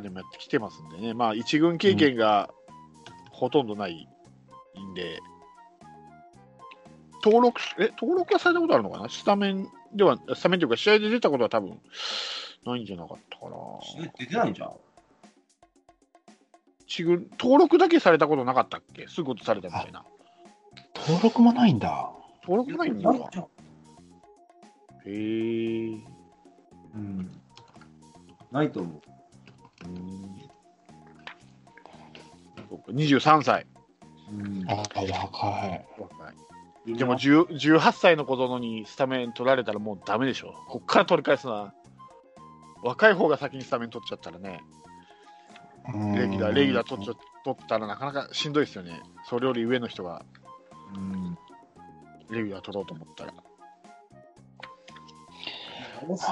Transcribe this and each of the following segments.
でもやってきてますんでね、まあ、一軍経験がほとんどないんで、登録え登録はされたことあるのかな？スタメンでは、スタメンというか、試合で出たことは多分ないんじゃなかったかな。出てないんじゃん。一軍登録だけされたことなかったっけ？すぐことされたみたいな。登録もないんだ。登録ないんだ。へえ。うん。ないと思う。うんそうか23歳。うんあ、若い。若いでも10 18歳の子供にスタメン取られたらもうダメでしょ。こっから取り返すな。若い方が先にスタメン取っちゃったらね、レギュラー、レギュラー取っちゃ取ったらなかなかしんどいですよね。それより上の人がうん。レギュラー取ろうと思ったら。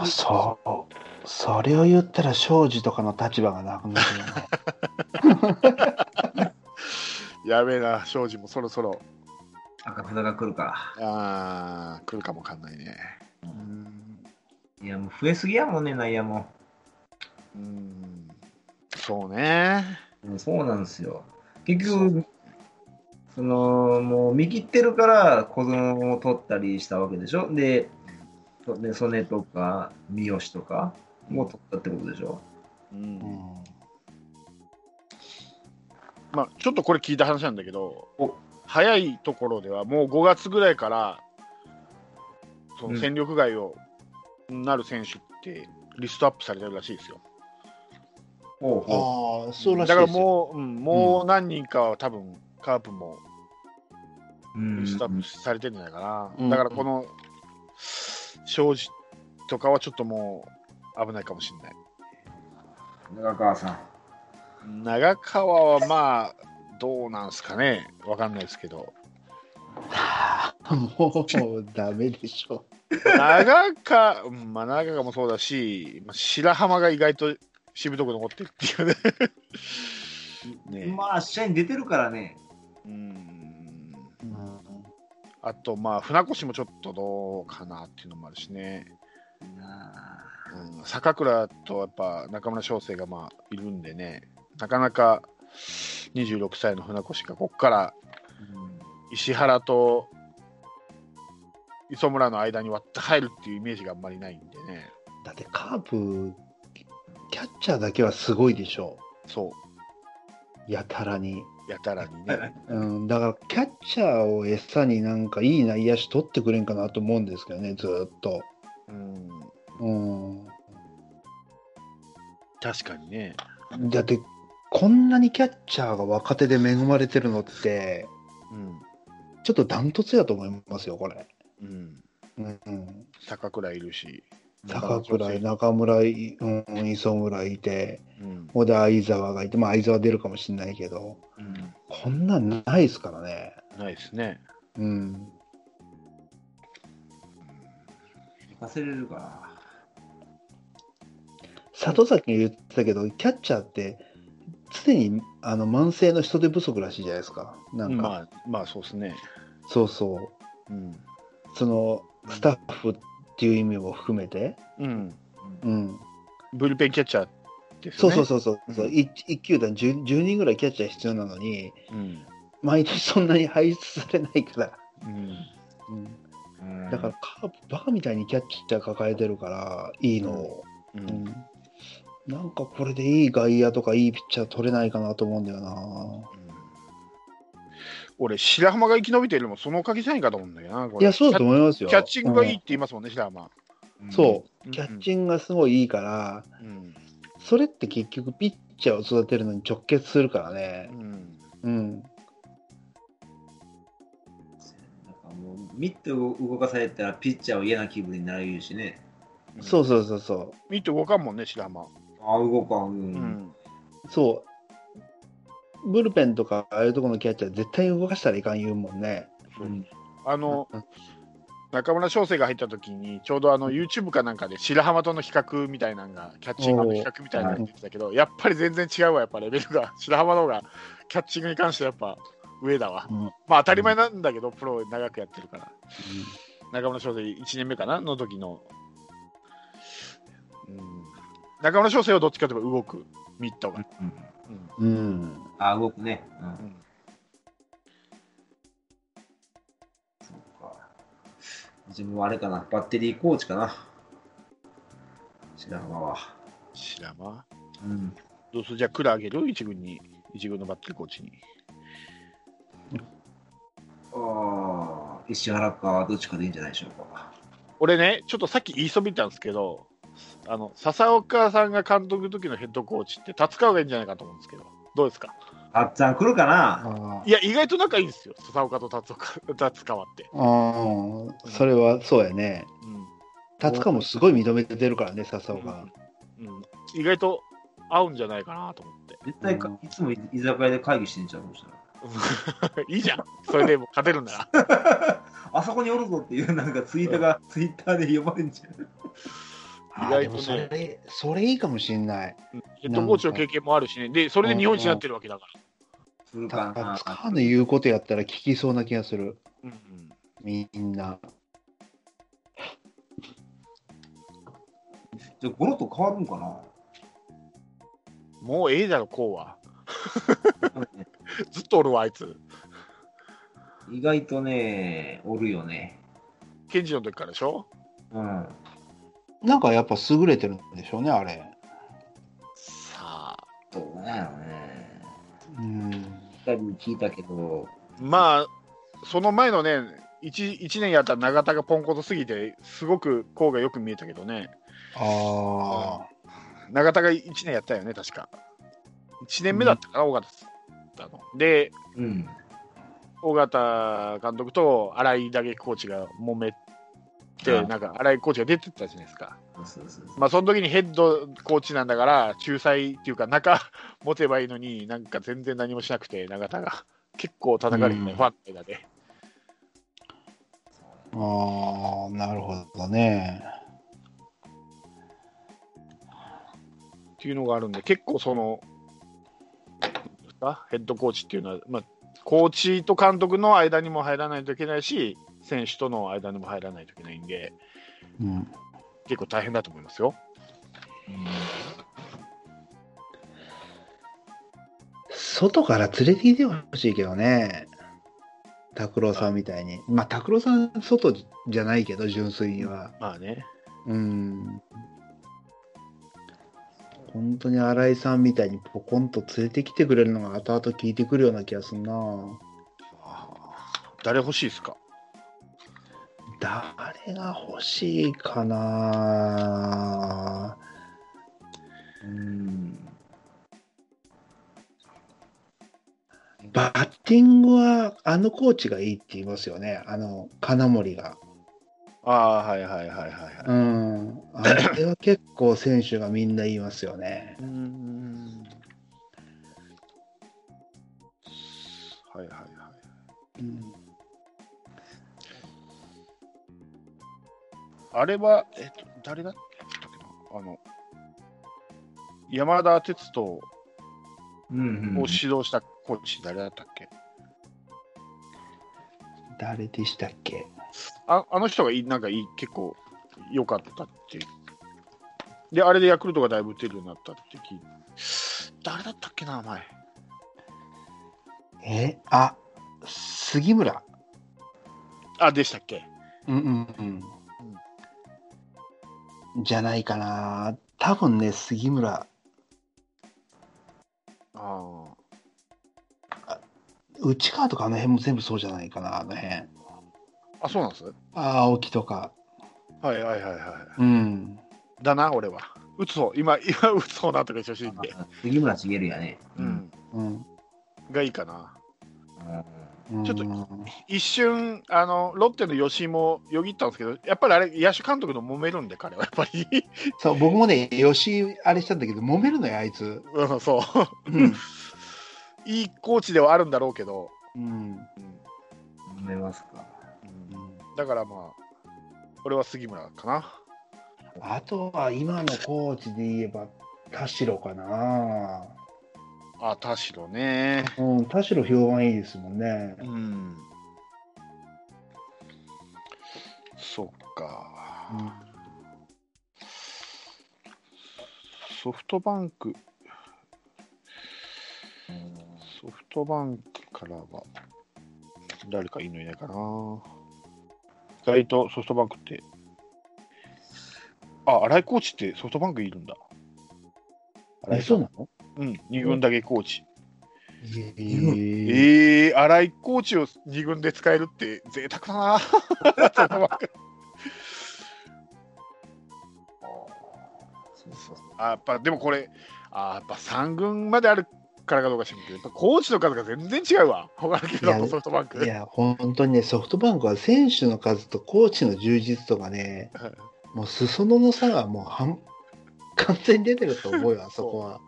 あそう。それを言ったら、庄司とかの立場がなくなるよね。やべえな、庄司もそろそろ、赤札が来るかあー来るかもわかんないね。うんら。いや、もう増えすぎやもんね、内野も。うんそうね。うんそうなんですよ。結局、その、もう見切ってるから子供を取ったりしたわけでしょ？で、そで曽根とか三好とかも取ったってことでしょ？ううんんまあ、ちょっとこれ聞いた話なんだけどお、早いところではもう5月ぐらいから、そのうん戦力外をなる選手ってリストアップされてるらしいですよ。ほうほああ、そうらしいだから。もう、うん、もう何人かは多分カープもう。うんリストアップされてるんじゃないかな。うんだからこの庄司とかはちょっともう危ないかもしれない。長川さん。長川はまあ、どうなんすかね、わかんないですけど。もうダメでしょ。長川、うんまあ、長川もそうだし、まあ、白浜が意外としぶとく残ってるっていうね。ね まあ、試合に出てるからね。うんうんあと、まあ、船越もちょっとどうかなっていうのもあるしね。なうん、坂倉とやっぱ中村翔成がまあいるんでね、なかなか26歳の船越がここから石原と磯村の間に割って入るっていうイメージがあんまりないんでね。だってカープ、キャッチャーだけはすごいでしょ。そう、やたらに。やたらにね。うん、だからキャッチャーを餌になんかいい内野手取ってくれんかなと思うんですけどね、ずーっと。うん、うん、確かにね。だって、こんなにキャッチャーが若手で恵まれてるのって、うんちょっとダントツやと思いますよ、これ。うん、うんうん、坂倉いるし、高倉、中村い、うん、磯村いて、うんほんで相沢がいて、まあ相沢出るかもしれないけど、うん、こんなんないですからね。ないですね。うん。行かせれるから。里崎が言ってたけど、キャッチャーって、常にあの慢性の人手不足らしいじゃないですか。なんか、まあ、まあそうですね。そうそう。うん。そのスタッフっていう意味も含めて、うん。うん、ブルペンキャッチャーですよね。そうそうそうそうそう、うん一一球団 10, 10人ぐらいキャッチャー必要なのに、うん。毎年そんなに輩出されないから、うん。うん、だからカープ、バカみたいにキャッチャー抱えてるから、いいのを、ううんんなんかこれでいい外野とかいいピッチャー取れないかなと思うんだよな。俺、白浜が生き延びてるのもそのおかげじゃないかと思うんだよな。これいや、そうだと思いますよ。キャッチングがいいってうん言いますもんね、白浜。そうう、んキャッチングがすごいいいから、うん。それって結局ピッチャーを育てるのに直結するからねう。ん。うん。なんかもうミットを動かされたらピッチャーは嫌な気分になるしね。そうそうそうそミット動かんもんね、白浜。ああ、動かん。う。うんん。う。そう。ブルペンとか、ああいうところのキャッチャー絶対動かしたらいかん言うもんね。うんあのうん、中村翔成が入った時に、ちょうどあの YouTube かなんかで白浜との比較みたいなのが、キャッチングの比較みたいなのが出てたけど、やっぱり全然違うわ、やっぱレベルが。白浜の方がキャッチングに関してはやっぱ上だわ。うん。まあ当たり前なんだけど、プロ長くやってるから。中村翔成1年目かな？の時の、うん、中村翔成はどっちかというと動くミットが。うんうんうん。あ、動くね。うんうんそうか。自分はあれかな、バッテリーコーチかな。白浜は。白間うん。どうする？じゃあ、クラあげる？一軍に、一軍のバッテリーコーチに。ああ、石原か、どっちかでいいんじゃないでしょうか。俺ね、ちょっとさっき言いそびったんですけど、あの笹岡さんが監督の時のヘッドコーチって、達川がいいんじゃないかと思うんですけど、どうですか？あっちゃん来るかな？あいや、意外と仲いいんですよ、笹岡と達岡達川って。あうん。それはそうやね。うん達川もすごい認めてるからね、笹岡。うん、意外と合うんじゃないかなと思って。絶対か、いつも居酒屋で会議してんちゃうそした いいじゃん、それでもう勝てるんなら。ら。あそこにおるぞっていうなんかツイートが、ツイッターで呼ばれんじゃん。あ意外とねそれ、それいいかもしんない。ヘッドコーチの経験もあるしね、で、それで日本一になってるわけだかするかな達。川の言うことやったら聞きそうな気がする。ら。うんうんみんな。じゃあ、ゴロと変わるんかな？もうええだろ、こうは。ずっとおるわ、あいつ。意外とね、おるよね。ケンジの時からでしょ？うん。なんかやっぱ優れてるんでしょうね、あれ。さあ。どうなんやろね。うん。二人に聞いたけど、まあ、その前のね、1, 一年やった永田がポンコツすぎて、すごくこうがよく見えたけどね、ああ。永田が1年やったよね、確か。1年目だったかな、尾形だの。で、うん。尾形監督と新井打撃コーチが揉めなんか新井コーチが出てったじゃないですか。まあ、その時にヘッドコーチなんだから、仲裁っていうか、中 持てばいいのに、なんか全然何もしなくて、永田が結構叩かれてね、うんファンの間で。ああ、なるほどね。っていうのがあるんで、結構その、ヘッドコーチっていうのは、まあ、コーチと監督の間にも入らないといけないし、選手との間にも入らないといけないんで、うん。結構大変だと思いますよ。外から連れてきてほしいけどね。拓郎さんみたいに。まあ、拓郎さん、外じゃないけど、純粋には。まあね。うん。本当に新井さんみたいにポコンと連れてきてくれるのが後々聞いてくるような気がするな。誰欲しいですか？誰が欲しいかな？うん。バッティングはあのコーチがいいって言いますよね。あの、金森が。ああ、はいはいはいはいはい。うん。あれは結構選手がみんな言いますよね。うん。はいはいはい。うんあれは、えっと、誰だ？ったっけなあの、山田哲人を。指導したコーチ、誰だったっけ、誰でしたっけ？ああの人がいいなんかいい結構良かったっていう。で、あれでヤクルトがだいぶ打てるようになったって聞いて。誰だったっけな、前。えあ、杉村。あ、でしたっけ？うんうんうん。じゃないかな。多分ね、杉村。あ内川とかあの辺も全部そうじゃないかな、あの辺。あ。あ、そうなんです？あ青木とか。はいはいはいはい。うん。だな、俺は。打つ方、今、今打つ方なとか調子いいんで。杉村茂やね。うん。うん。がいいかな。うんちょっと一瞬、あの、ロッテの吉井もよぎったんですけど、やっぱりあれ、野手監督の揉めるんで、彼はやっぱり。そう、僕もね、吉井あれしたんだけど、揉めるのよ、あいつ。うん、そう。うん。いいコーチではあるんだろうけど、うん。うん思いますか。うんだからまあ、俺は杉村かな。あとは今のコーチで言えば、田代かな。あ、田代ね。うん、田代評判いいですもんね。うん。そっか。ソフトバンク、ソフトバンクからは、誰かいいのいないかな。意外とソフトバンクって、あ、新井コーチってソフトバンクいるんだ。新え、そうんなの？うん、二軍だけコーチ。えええー、新井コーチを二軍で使えるって贅沢だな。あやっぱでもこれ、あやっぱ三軍まであるからかどうか知らんけど、やっぱコーチの数が全然違うわ。他の球団とソフトバンク。いや、本当にね、ソフトバンクは選手の数とコーチの充実とかね、もう裾野の差がもう半完全に出てると思うよ、あそこは。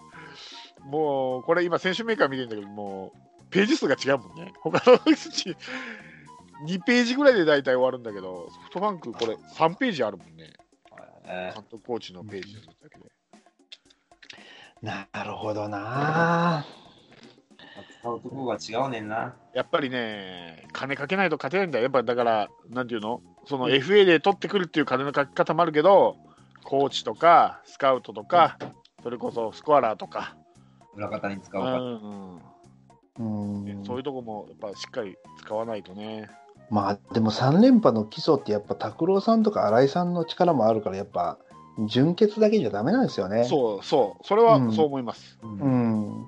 もう、これ今、選手メーカー見てるんだけど、もう、ページ数が違うもんね。他の2ページぐらいで大体終わるんだけど、ソフトバンク、これ3ページあるもんね。え監督コーチのページだけで。なるほどな使うとこが違うねんな。やっぱりね、金かけないと勝てないんだよ。やっぱだから、なんていうの？その FA で取ってくるっていう金のかけ方もあるけど、コーチとか、スカウトとか、それこそスコアラーとか、裏方に使ううか。んうんそういうとこもやっぱしっかり使わないとね。まあでも3連覇の基礎ってやっぱ拓郎さんとか新井さんの力もあるからやっぱ純潔だけじゃダメなんですよね。そうそう、それはうんそう思います。うんうん。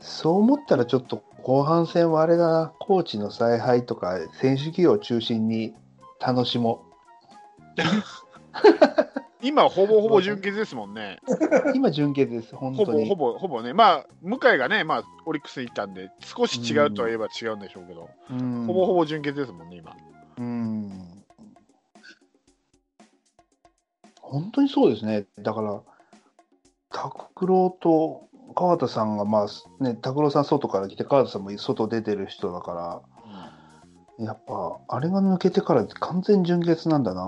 そう思ったらちょっと後半戦はあれだな、コーチの采配とか選手起用を中心に楽しも 今、ほぼほぼ純潔ですもんね。う。今純潔です、本当に。ほぼほぼほぼね、まあ、向井がね、まあ、オリックスに行ったんで、少し違うとはいえば違うんでしょうけど、うんほぼほぼ純潔ですもんね、今。うん。本当にそうですね。だから、拓郎と川田さんが、まあね、拓郎さん外から来て、川田さんも外出てる人だから、やっぱ、あれが抜けてから完全純潔なんだな。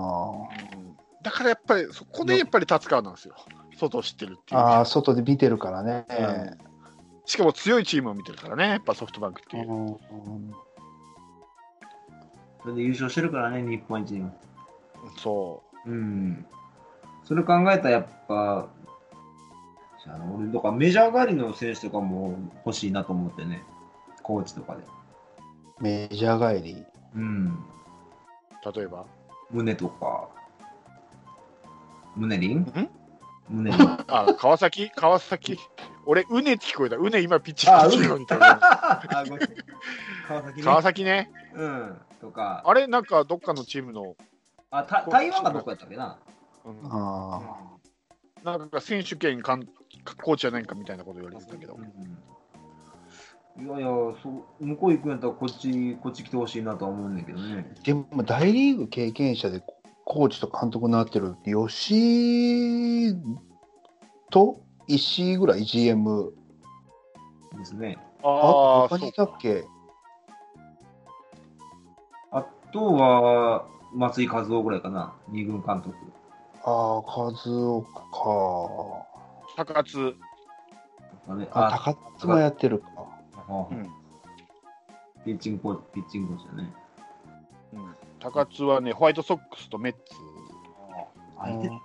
うんだからやっぱり、そこでやっぱり達川なんですよ、外を知ってるっていう。ああ、外で見てるからね。うんしかも強いチームを見てるからね、やっぱソフトバンクっていう。うんそれで優勝してるからね、日本一にも。そうん。それ考えたらやっぱ、あの俺、だからメジャー帰りの選手とかも欲しいなと思ってね、コーチとかで。メジャー帰り。うん。う、例えば？胸とか。胸リンん？胸リン。あ、川崎？川崎？俺、うねって聞こえた。うね今ピッチングしてる。川崎ね。川崎ね。うん。とか。あれ、なんかどっかのチームの、あ、た台湾がどこやったっけな？うんあなんか選手権かんコーチじゃないかみたいなこと言われてたけど。いやいやそう、向こう行くんやったらこっち、こっち来てほしいなとは思うんだけどね。あ。でも、大リーグ経験者でコーチと監督になってる吉と石井ぐらい GM。ですね。あ、ああ、他にいたっけ？あとは、松井和夫ぐらいかな。二軍監督。ああ、和夫か。高津。あね、あ、高津もやってるか。あうんピッチングコーチ、ピッチングコーチだね。うん高津はね、ホワイトソックスとメッツ。相手うん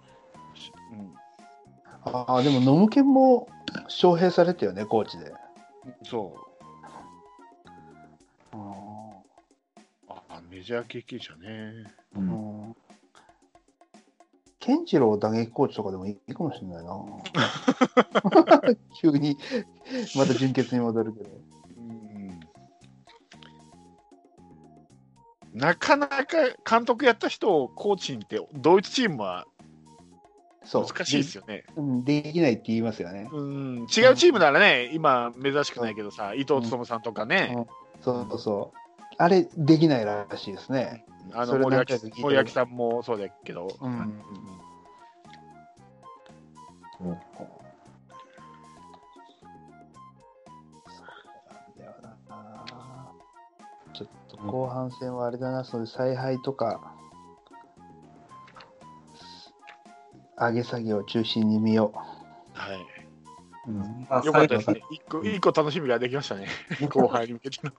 ああ、でも野村健も招聘されたよね、コーチで。そう。あメジャー経験者ね。ううんん健次郎打撃コーチとかでもいいかもしれないな。急にまた純潔に戻るけど。なかなか監督やった人をコーチにって、同一チームはそう。難しいですよね。でうんできないって言いますよね。うん、違うチームならね、今、珍しくないけどさ、伊藤勉さんとかね、そうそう。あれ、できないらしいですね。あの森脇森脇さんもそうだけど、うん。うんちょっと後半戦はあれだな、そういう采配とか、上げ下げを中心に見よはい、う。うん。まあよかったです最ね。一個一個楽しみができましたね、後半に向けての。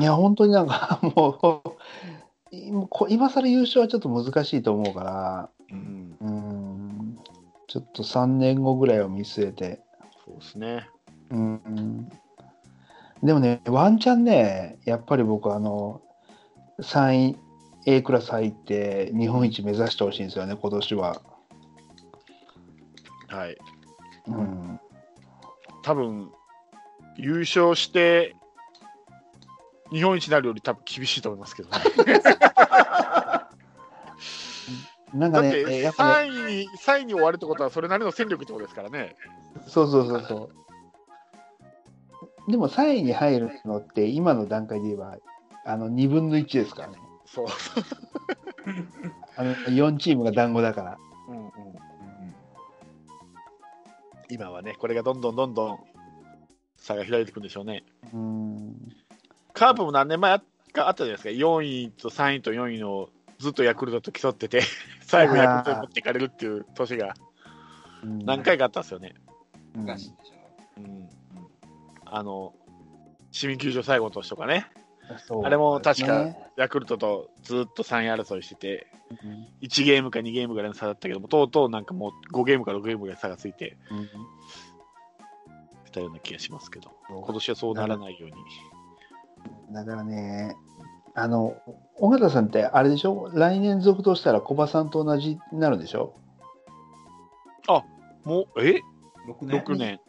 いや、本当になんか もう、今更優勝はちょっと難しいと思うから、うん、うん、ちょっと3年後ぐらいを見据えて、そうですね。うん、でもね、ワンチャンね、やっぱり僕、あの、3位、A クラス入って、日本一目指してほしいんですよね、今年は。はい。うん。多分優勝して日本一になるより多分厳しいと思いますけどね。なんかだってね、やっぱね、3位に3位に終わるってことはそれなりの戦力ってことですからね。そうそうそうそう。でも3位に入るのって、今の段階で言えば、あの2分の1ですからね。そう。あの4チームが団子だから。うんうん、今はね、これがどんどんどんどん差が開いていくんでしょうね。うん。カープも何年前かあったじゃないですか、4位と3位と4位のずっとヤクルトと競ってて、最後ヤクルトに持っていかれるっていう年が何回かあったんですよね。うん昔でしょ。うん、あの市民球場最後の年とかね、そうあれも確かねヤクルトとずっと3位争いしてて、うん1ゲームか2ゲームぐらいの差だったけども、とうとうなんかもう5ゲームか6ゲームぐらい差がついてうんきたような気がしますけど、今年はそうならないように。だからね、あの、尾形さんってあれでしょ？来年続投したら小葉さんと同じになるんでしょ？もう、え？6年 ?6 年。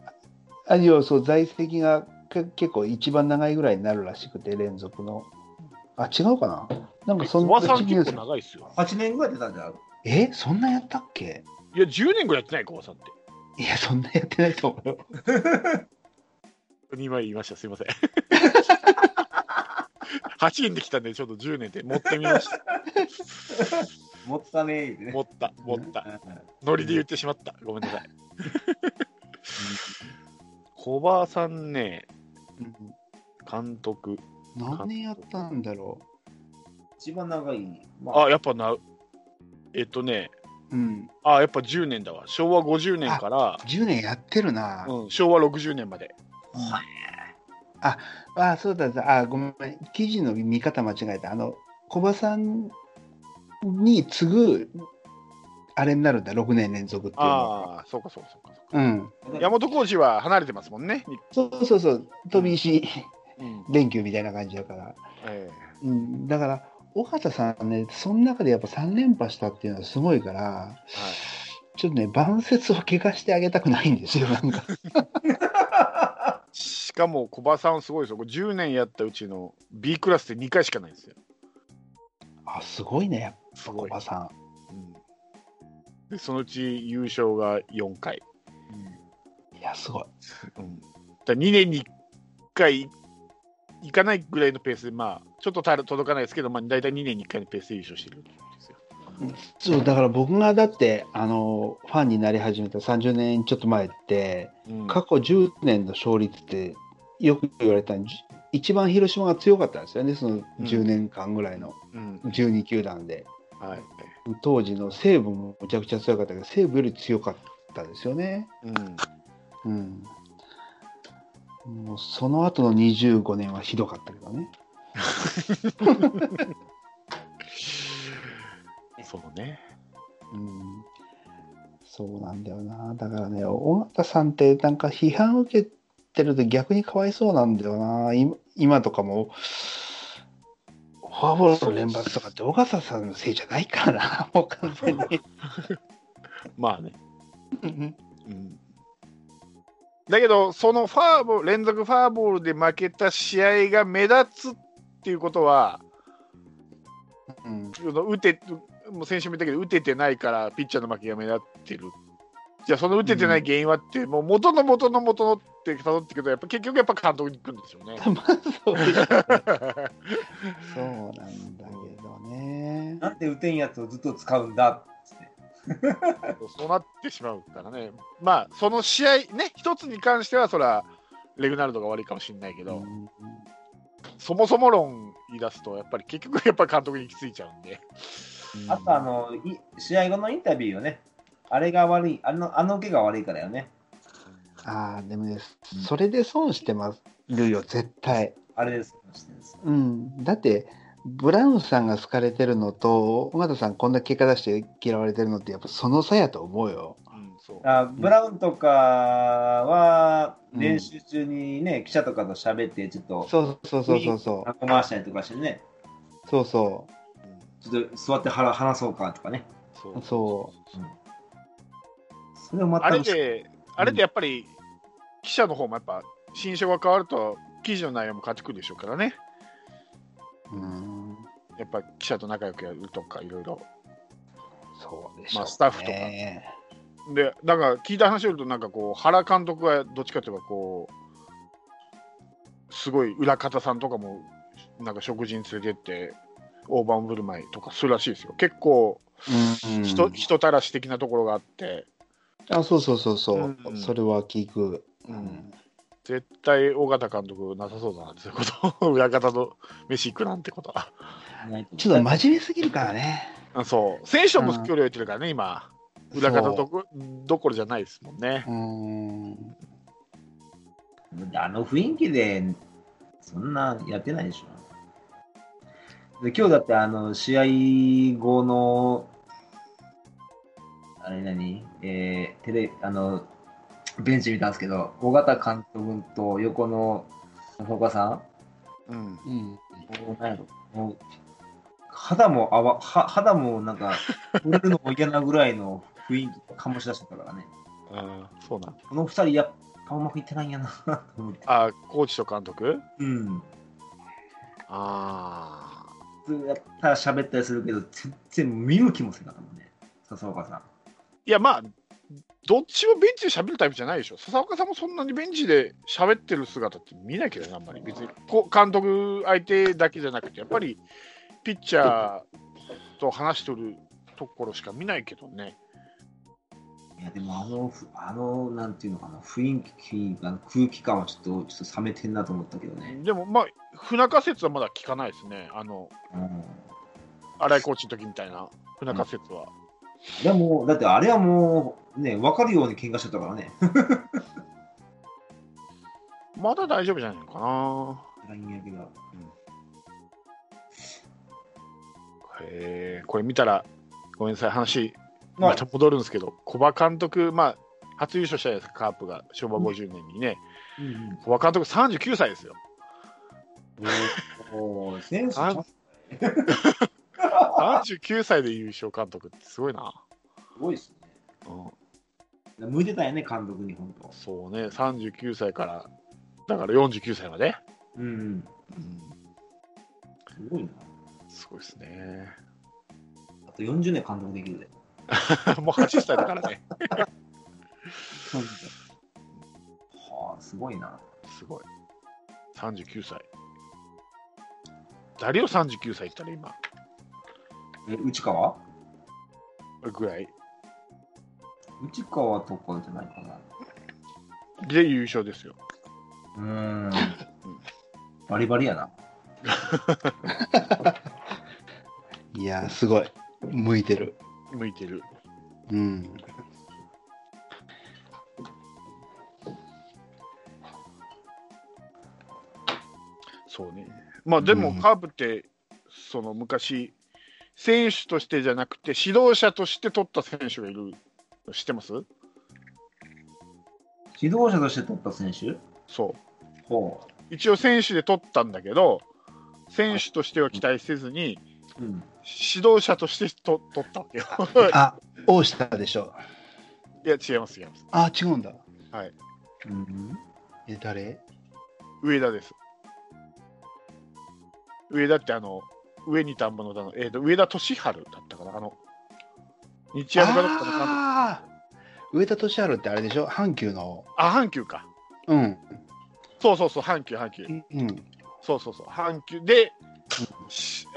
あいやそう、在籍がけ結構一番長いぐらいになるらしくて、連続の。あ、違うかな？なんかそん小な長いっすよ。8年ぐらい出たんじゃん。えそんなやったっけ？いや、10年ぐらいやってない、小葉さんって。いや、そんなやってないと思うよ。2枚言いました、すいません。8年できたんで、ちょっと10年で持ってみました。持ったね。持った、持った。うんノリで言ってしまった。ごめんなさい。小葉さんね、監督。何年やったんだろ一番長い。まあ、あ、やっぱな、えっとね、う。うん。あ、やっぱ10年だわ。昭和50年から、10年やってるな。うん、昭和60年まで。あ、そうだった。あ、ごめん。記事の見方間違えた。あの、小葉さんに次ぐ、あれになるんだ、6年連続っていうのは。ああ、そうかそうかそうか。うん。山本浩二は離れてますもんね。そうそうそう、飛び石うん連休みたいな感じだから。えうん、だから、尾形さんね、その中でやっぱ3連覇したっていうのはすごいから、えちょっとね、晩節を怪我してあげたくないんですよ、なんか。はい、しかも小葉さんすごいですよ。これ10年やったうちの B クラスで2回しかないんですよ。あ、すごいね。小葉さうんでそのうち優勝が4回。ん。いや、すごい。うん、だ2年に1回いかないぐらいのペースで、まあ、ちょっとた届かないですけど、まあ、大体2年に1回のペースで優勝してるんですよ。そう、だから僕がだって、あの、ファンになり始めた30年ちょっと前って、うん過去10年の勝率って、よく言われた一番広島が強かったんですよね、その10年間ぐらいのうん12球団で。はい当時の西武もむちゃくちゃ強かったけど、西武より強かったですよね。うん、うん。もうその後の25年はひどかったけどね。そうね。うん。そうなんだよな。だからね、尾形さんってなんか批判受けてると逆にかわいそうなんだよな。今今とかも、フォアボールの連発とかって尾形さんのせいじゃないからな、もう完全に。まあね。うんうんだけど、そのファーボール連続ファーボールで負けた試合が目立つっていうことは、うん打てもう先週も言ったけど、打ててないからピッチャーの負けが目立ってる。じゃあ、その打ててない原因はって、もう元の元の元のって辿っていくと、やっぱ結局やっぱ監督に行くんですよね。まあ そうなんだけどね。なんで打てんやつをずっと使うんだ。そうなってしまうからね。まあ、その試合ね、一つに関しては、それはレグナルドが悪いかもしれないけど、うんそもそも論言い出すと、やっぱり結局 やっぱり監督に行き着いちゃうんで。あとあのい試合後のインタビューよね。あれが悪い、あのあの受けが悪いからよね。ああ、でもね、それで損してまするよ、絶対。あれです。してるんですうん。だって、ブラウンさんが好かれてるのと、尾形さんこんな結果出して嫌われてるのって、やっぱその差やと思うよ。うん、そう。あブラウンとかは練習中にね、記者とかと喋って、ちょっとそうそうそうそうそ後回したりとかしてね、う。そうそちょっと座って話話そうかとかね。そうう。そそれを全くあれで、あれでやっぱり、記者の方もやっぱ、新書が変わると、記事の内容も変わってくるでしょうからね。う。うん。やっぱ記者と仲良くやるとか、いろいろ。そうでしょう、ね。まあスタッフとかで、だから聞いた話をよると、なんかこう、原監督はどっちかというと、こう、すごい裏方さんとかも、なんか食事に連れてって、大盤振る舞いとかするらしいですよ。結構うん、人、人たらし的なところがあって、あ、そうそうそうそう。うんうんそれは聞く。うん絶対尾形監督なさそうだなってこと、裏方と飯行くなんてことは。ちょっと真面目すぎるからね。あそう、選手とも距離を置いてるからね、今、裏方どこどころじゃないですもんね。うん。あの雰囲気で、そんなやってないでしょ。で今日だってあの試合後の、あれ何？えー、テレあのベンチ見たんですけど、尾形監督と横の岡さうん、うん。う何やろもう肌もあわは肌もなんか、触れるのも嫌なぐらいの雰囲気醸し出してたからね。あそうなんこの二人、やっぱうまくいってないんやなと思って。あコーチと監督？うん。あ普通やったら喋ったりするけど、全然見向きもせなかったもんね、笹岡さん。いや、まあ、どっちもベンチで喋るタイプじゃないでしょ。笹岡さんもそんなにベンチで喋ってる姿って見ないけどね、あんまり。別にこう監督相手だけじゃなくて、やっぱりピッチャーと話してるところしか見ないけどね。いや、でもあの、ふあの、なんていうのかな、雰囲気が、空気感はちょっと、ちょっと冷めてんなと思ったけどね。でも、まあ、不仲説はまだ聞かないですね。あの、うん。新井コーチの時みたいな不仲説は。でも、だってあれはもう、ね、分かるように喧嘩してたからね。まだ大丈夫じゃないのかな。LINE やけど。へえ、これ見たら、ごめんなさい、話、また戻るんですけど、古葉監督、まあ、初優勝したじゃないですか、カープが昭和50年にね、うん古葉監督39歳ですよ。うん、おー選手ちゃんあす 39歳で優勝監督ってすごいな。ごいですうん、ね。向いてたよね、監督に、本当。そうね、39歳から、だから49歳まで。うん。うん、すごいな。すごいですね。あと40年監督できるで。もう80歳だからね。はあ、すごいな。すごい。39歳。誰よ、39歳って言ったらえ、内川？今、ぐらい。内川とかじゃないかな。で優勝ですよ。うーん。バリバリやな。いや、すごい。向いてる。向いてる。うん。そうね。まあでもうんカープって、その昔、選手としてじゃなくて、指導者として取った選手がいるの知ってます？指導者として取った選手？そほう。一応選手で取ったんだけど、選手としては期待せずに、う。うん。指導者としてと取ったわけよ。あ、大下でしょ。いや、違います、違います。あ、違うんだ。はい。うん、え、誰？上田です。上田ってあの、上に田んぼの田の、えーと、上田俊治だったかな、あの、日山かどっかのあー上田敏治ってあれでしょ？阪急の。あ、阪急か。うん。そうそうそう、阪急、阪急。うん。そうそうそう、阪急で、し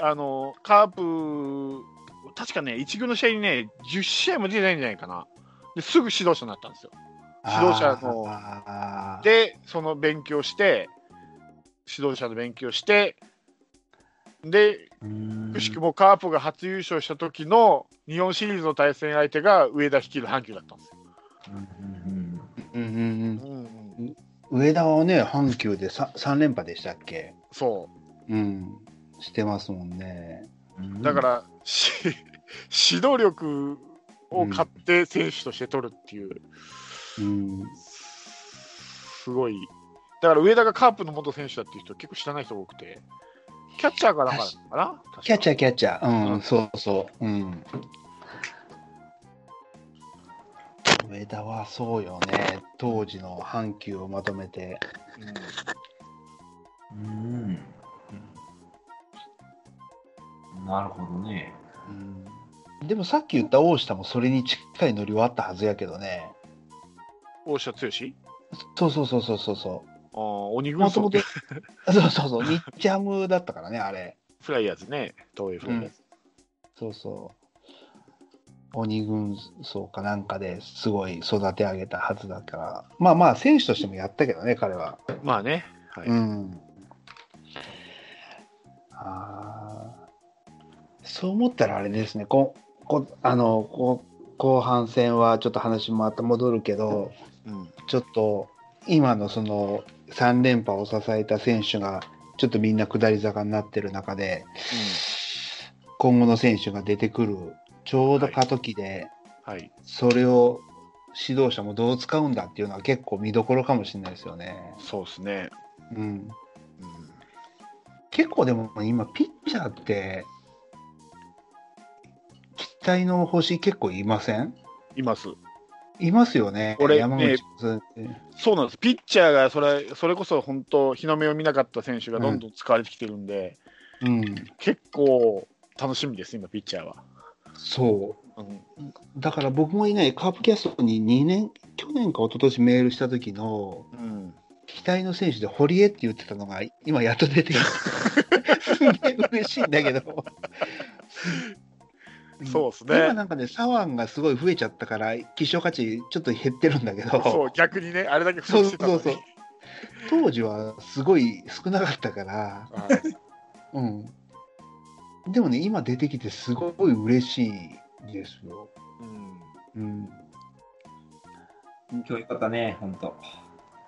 あの、カープ、確かね、一軍の試合にね、10試合も出てないんじゃないかな。ですぐ指導者になったんですよ。指導者ので、その勉強して、指導者の勉強して、で、うんくしくもカープが初優勝した時の日本シリーズの対戦相手が上田率いる阪急だったんですよ。上田はね、阪急で 3, 三連覇でしたっけ？そうん。してますもんね。うんう。だから、し 指導力を買って選手として取るっていう、うん。すごい。だから上田がカープの元選手だっていう人結構知らない人多くて、キャッチャーかなんかかなキャッチャー、ー。キャッチャー。うん、うんそうそう。うん。上田はそうよね。当時の阪急をまとめて。うん。なるほどね。うん、でもさっき言った大下もそれに近いノリはあったはずやけどね。大下剛？志そうそうそうそうそうそああ、鬼う。軍曹もともと、そうそうそう、日ハムだったからね、あれ。フライヤーズね、東映フライヤーズ。そうそう。鬼軍曹かなんかですごい育て上げたはずだから。まあまあ、選手としてもやったけどね、彼は。まあね、はい。うん。あーそう思ったらあれですね、ここあのこ後半戦はちょっと話また戻るけど、うんちょっと今のその3連覇を支えた選手がちょっとみんな下り坂になってる中で、今後の選手が出てくる、ちょうど過渡期で、はい。それを指導者もどう使うんだっていうのは結構見どころかもしれないですよね。そうですね。うんうん結構でも今ピッチャーって期待の星結構いません？います。いますよね。俺山口さんそうなんです。ピッチャーがそれそれこそ本当、日の目を見なかった選手がどんどん使われてきてるんで、うん、結構楽しみです、今、ピッチャーは。そうんう。だから僕もいないカープキャストに2年、去年か一昨年メールした時のうん、期待の選手で堀江って言ってたのが今やっと出てきた。すげえ嬉しいんだけど。そうですね。今なんかね、左腕がすごい増えちゃったから、希少価値ちょっと減ってるんだけど。そう、逆にね、あれだけ不そう足してたのに。そうそう。当時はすごい少なかったから、はいうん。でもね、今出てきてすごい嬉しいですよ。うんうん。今日よかったね、ほんと。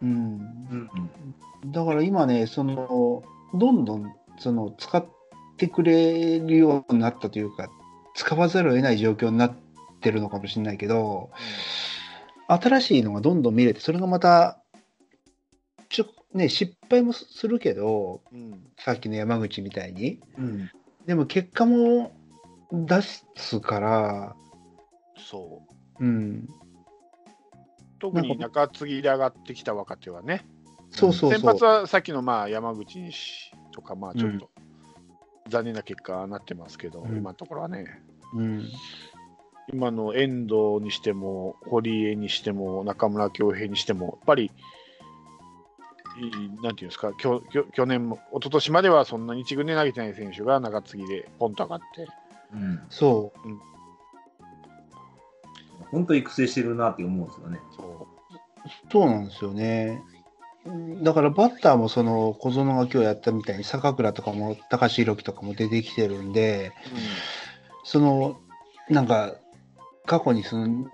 うん。うんうん。だから今ね、その、どんどん、その、使ってくれるようになったというか、使わざるを得ない状況になってるのかもしれないけど、新しいのがどんどん見れて、それがまた、ちょ、ね、失敗もするけど、うんさっきの山口みたいに。うん。でも結果も出すから、そう。うん。特に中継ぎで上がってきた若手はね、そうそう先発。はさっきのまあ山口西とか、まあちょっと残念な結果になってますけど、うん今のところはね、うん。今の遠藤にしても、堀江にしても、中村恭平にしても、やっぱり、なんていうんですか、きょきょ去年も、一昨年まではそんなに一軍で投げてない選手が中継ぎでポンと上がって、うん。そほんと育成してるなって思うんですよね。そうそうなんですよね。だからバッターもその小園が今日やったみたいに坂倉とかも高橋宏樹とかも出てきてるんで、そのなんか過去にそのん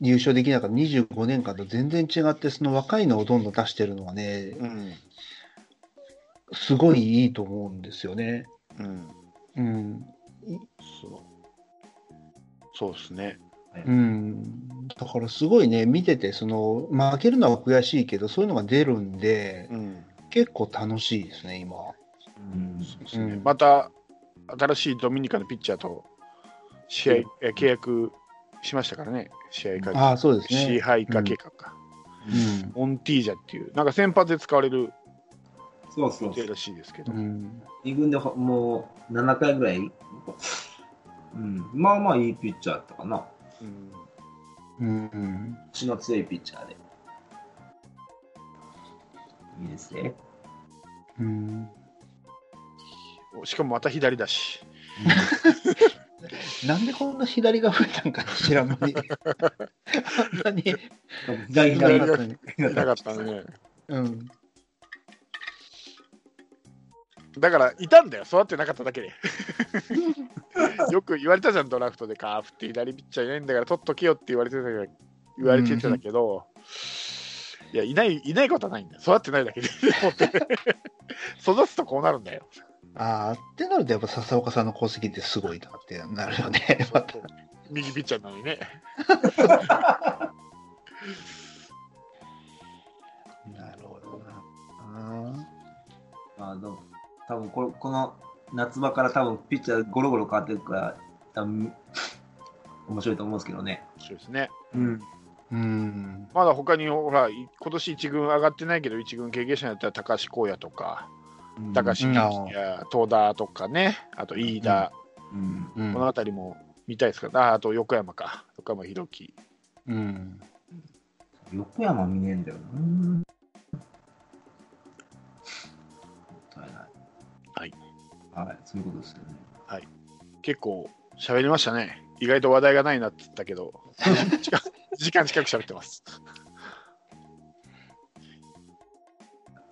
優勝できなかった25年間と全然違ってその若いのをどんどん出してるのはね、うんうんすごいいいと思うんですよね。うんうん。そうそうですね。うん。だからすごいね、見てて、その負けるのは悔しいけど、そういうのが出るんで、うん結構楽しいですね、今。うん。そうですねうんまた新しいドミニカのピッチャーと試合、え契約しましたからね、試合かああ、そうですね。支配下計画か、うん。モンティージャっていう、なんか先発で使われるそうそう。らしいですけど、うん。二軍でほもう7回ぐらい、うん、まあまあいいピッチャーだったかな。うんうん。血の強いピッチャーで。いいですね。うん。しかもまた左だし、なんでこんな左が増えたんか知らんのに。あんなに左左がなかったね。うん。だから、いたんだよ、育ってなかっただけで。よく言われたじゃん、ドラフトでカープって左ピッチャーいないんだから、取っとけよって言われてたけど、言われてたけど、いや、いない、いないことはないんだよ。育ってないだけで。育つとこうなるんだよ。ああ、ってなるとやっぱ笹岡さんの功績ってすごいなってなるよね。また。右ピッチャーなのにね。なるほどな。まあ、どう多分ここの夏場から多分ピッチャーゴロゴロ変わっていくから、多分面白いと思うんですけどね。そうですね。うん。うん。まだ他にほら、い今年1軍上がってないけど、1軍経験者になったら高橋光也とか、高橋うん宏や東田とかね、あと飯田、うん。うんこの辺りも見たいですか？ら、ああと横山か、横山弘樹。うん。横山見ねえんだよな。もはい、そういうことですよね。結構喋りましたね。意外と話題がないなって言ったけど、時間近く喋ってます。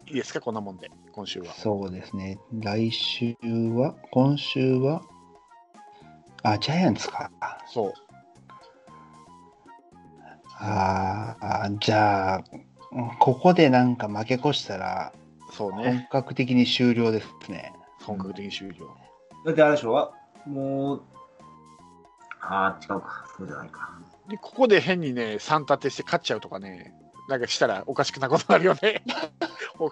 いいですか、こんなもんで、今週は。そうですね。来週は、今週は、あ、ジャイアンツか。そう。ああ、じゃあ、うんここでなんか負け越したら、そうね。本格的に終了ですね。本格的に終了。だってあれでしょ？もう、ああ、違うか。そうじゃないか。で、ここで変にね、3立てして勝っちゃうとかね、なんかしたらおかしくなことになるよね。ほ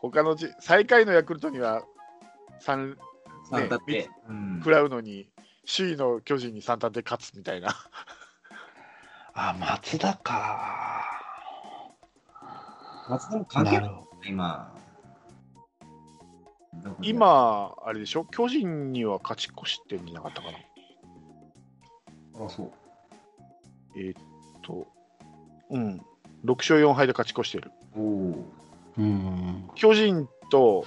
他のじ最下位のヤクルトには3、三だって。うん食らうのに、首位の巨人に3立て勝つみたいな。あ、松田か。松田も関係ない今。今、あれでしょ、巨人には勝ち越してるんじゃなかったかな。あ、そう。えーっと、うん、6勝4敗で勝ち越してる。おお。うん。巨人と、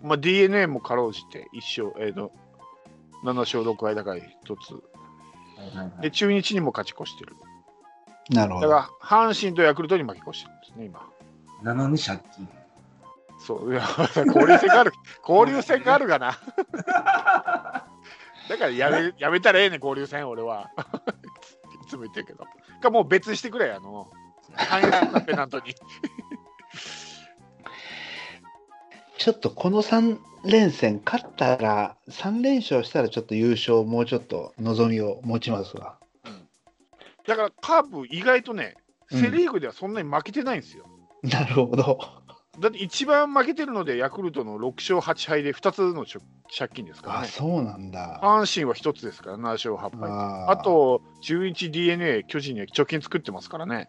まあ、d n a もかろうじて1勝、えーの7勝6敗だから1つ。はいはいはいで、中日にも勝ち越してる。なるほど。だから、阪神とヤクルトに負け越してるんですね、今。なのに借金。そう、いや交流戦がある、交流戦があるがな。だからやめやめたらええねん、交流戦、俺は。いつも言ってるけど。か、もう別にしてくれ、あの、反映するな、ペナントに。ちょっとこの3連戦勝ったら、3連勝したらちょっと優勝もうちょっと望みを持ちますわ。だから、カープ、意外とね、うんセ・リーグではそんなに負けてないんですよ。なるほど。だって一番負けてるので、ヤクルトの6勝8敗で2つの借借金ですからあ、ね。そうなんだ。阪神は1つですから、7勝8敗。ああ、と、中日 d n a 巨人には貯金作ってますからね。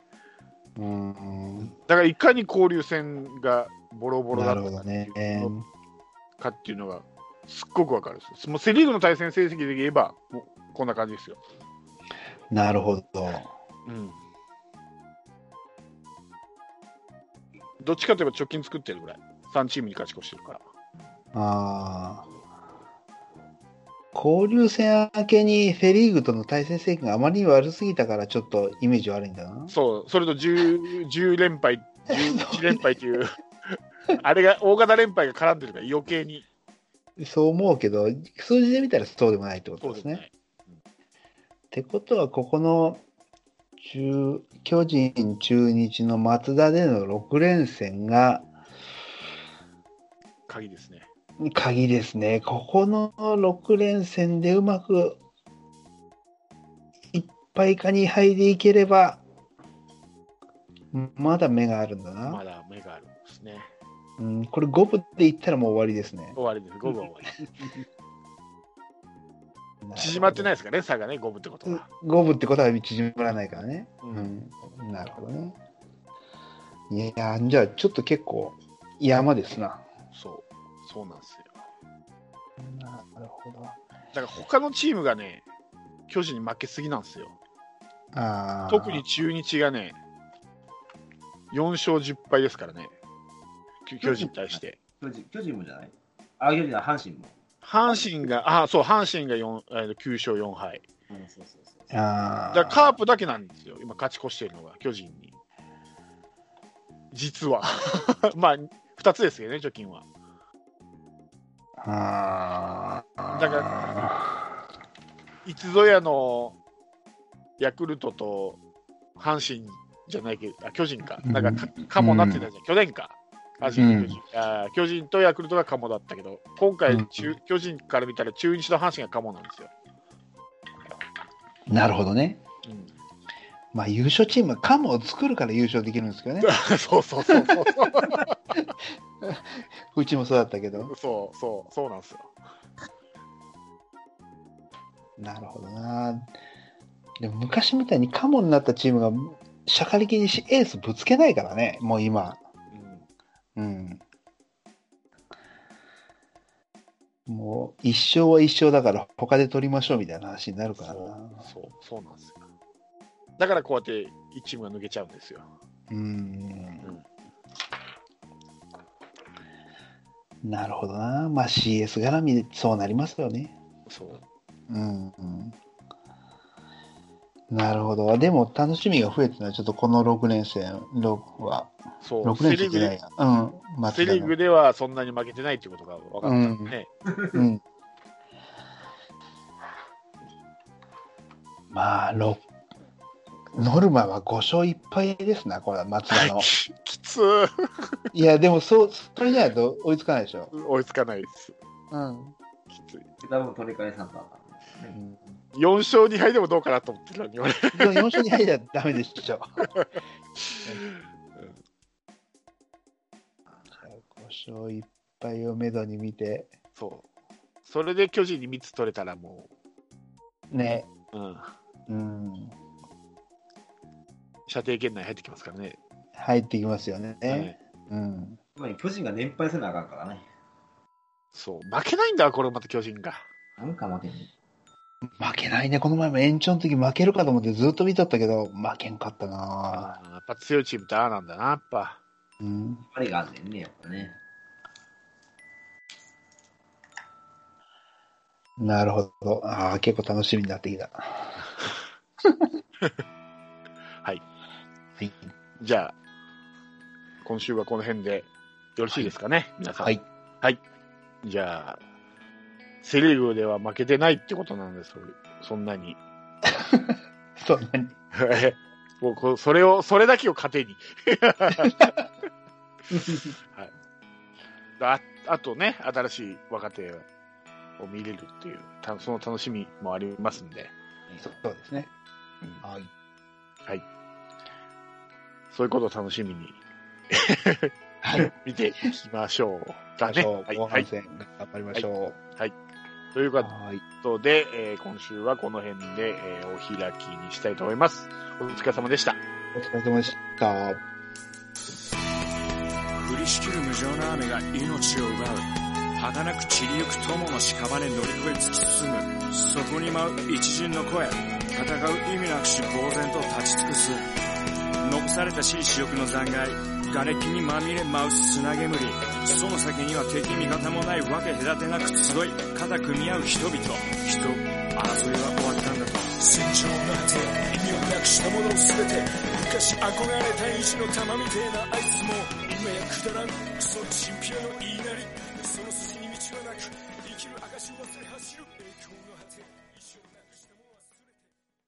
うん、だからいかに交流戦がボロボロだなったかるほどね。かっていうのがすっごくわかるです。もうセ・リーグの対戦成績で言えば、こんな感じですよ。なるほど。うん、どっちかといえば貯金作ってるぐらい、3チームに勝ち越してるから。ああ。交流戦明けにフェリーグとの対戦成績があまりに悪すぎたからちょっとイメージ悪いんだな。そう、それと 10, 10連敗、11連敗っていう、あれが大型連敗が絡んでるから余計にそう思うけど、数字で見たらそうでもないってことですね。すね。ってことは、ここの中巨人、中日の松田での6連戦が鍵ですね。鍵ですね。ここの6連戦でうまく1敗か2敗でいければ、まだ目があるんだな。まだ目があるんですね。うん、これ5分でいったらもう終わりですね。終わりです。5分は終わり。縮まってないですかね、差がね、5分ってことは。5分ってことは縮まらないからね。ううんん、なるほどね。いや、じゃあちょっと結構山ですな。そう、そうなんですよ。なるほど。だから他のチームがね、巨人に負けすぎなんですよ。あー特に中日がね、4勝10敗ですからね、巨巨人？に対して。巨人巨人もじゃない？あ、巨人は阪神も。阪神が、あ、そう、阪神が4えー9勝4敗。うん、そうそうそう。あーだカープだけなんですよ、今、勝ち越してるのが、巨人に。実は。まあ、2つですけどね、貯金は。あーだからいつぞやのヤクルトと阪神じゃないけど、あ巨人か、なんかか、かもなってたじゃん、去年か。阪神と巨人,、あー巨人とヤクルトがカモだったけど、今回、中巨人から見たら中日と阪神がカモなんですよ。なるほどね。うんまあ優勝チームはカムを作るから優勝できるんですけどね。そうそうそうそう うちもそうだったけど。そうそうそうなんですよ。なるほどな。でも昔みたいにカモになったチームがしゃかりきにしエースぶつけないからね、もう今。うんうん。もう一生は一生だから他で取りましょうみたいな話になるからな。そうそうなんですよ。だからこうやって1チームが抜けちゃうんですよ。うん。なるほどな。まあ CS 絡みでそうなりますよね。そううん。うんなるほど。でも楽しみが増えてるのはちょっとこの6年生6は。そう6セリーグで年生じゃないや。うん。松田のセリーグではそんなに負けてないっていうことが分かったんでね。うん。まあ、ろノルマは5勝1敗ですな、これは松田の。ききつーいや、でもそう、それじゃないと追いつかないでしょ。追いつかないです。うん。きつい。多分取り返さんかったん。4勝2敗でもどうかなと思ってたのに、俺。でも4勝2敗じゃダメでしょ。じゃあ5勝1敗をめどに見て、そう。それで巨人に3つ取れたらもね。う、うん、うん。射程圏内入ってきますからね。入ってきますよね。はいうん。つまり巨人が連敗せなあかんからね。そう。負けないんだ、これまた巨人が。なんか負けんね負けないね。この前も延長の時負けるかと思ってずっと見とったけど、負けんかったなやっぱ強いチームってああなんだな、やっぱ。うん。あれがあんねんね、やっぱね。なるほど。ああ、結構楽しみになってきた。はい。はい。じゃあ、今週はこの辺でよろしいですかね、皆さん。はい。じゃあ、セ・リーグでは負けてないってことなんです、そんなに。そんなに。もうこうそれを、それだけを糧に。はい。ああとね、新しい若手を見れるっていう、たその楽しみもありますんで、そうですね。うんはい。そういうことを楽しみにはい。見ていきましょうかね。はい。後はい、半戦、頑張りましょうこう。はい。とで、えー今週はこの辺で、えーお開きにしたいと思います。お疲れ様でした。お疲れ様でした。降りしきる無情な雨が命を奪う儚く散りゆく友の屍乗り越え突き進むそこに舞う一陣の声戦う意味なくし呆然と立ち尽くす残されたしい死翼の残骸瓦礫にまみれ舞う砂煙その先には敵味方もないわけ隔てなく集い。肩組み合う人々。人争いは終わったんだと。戦場の果て意味をなくしたもの全て昔憧れた意地の玉みてえなあいつも今やくだらん。クソチンピラの言い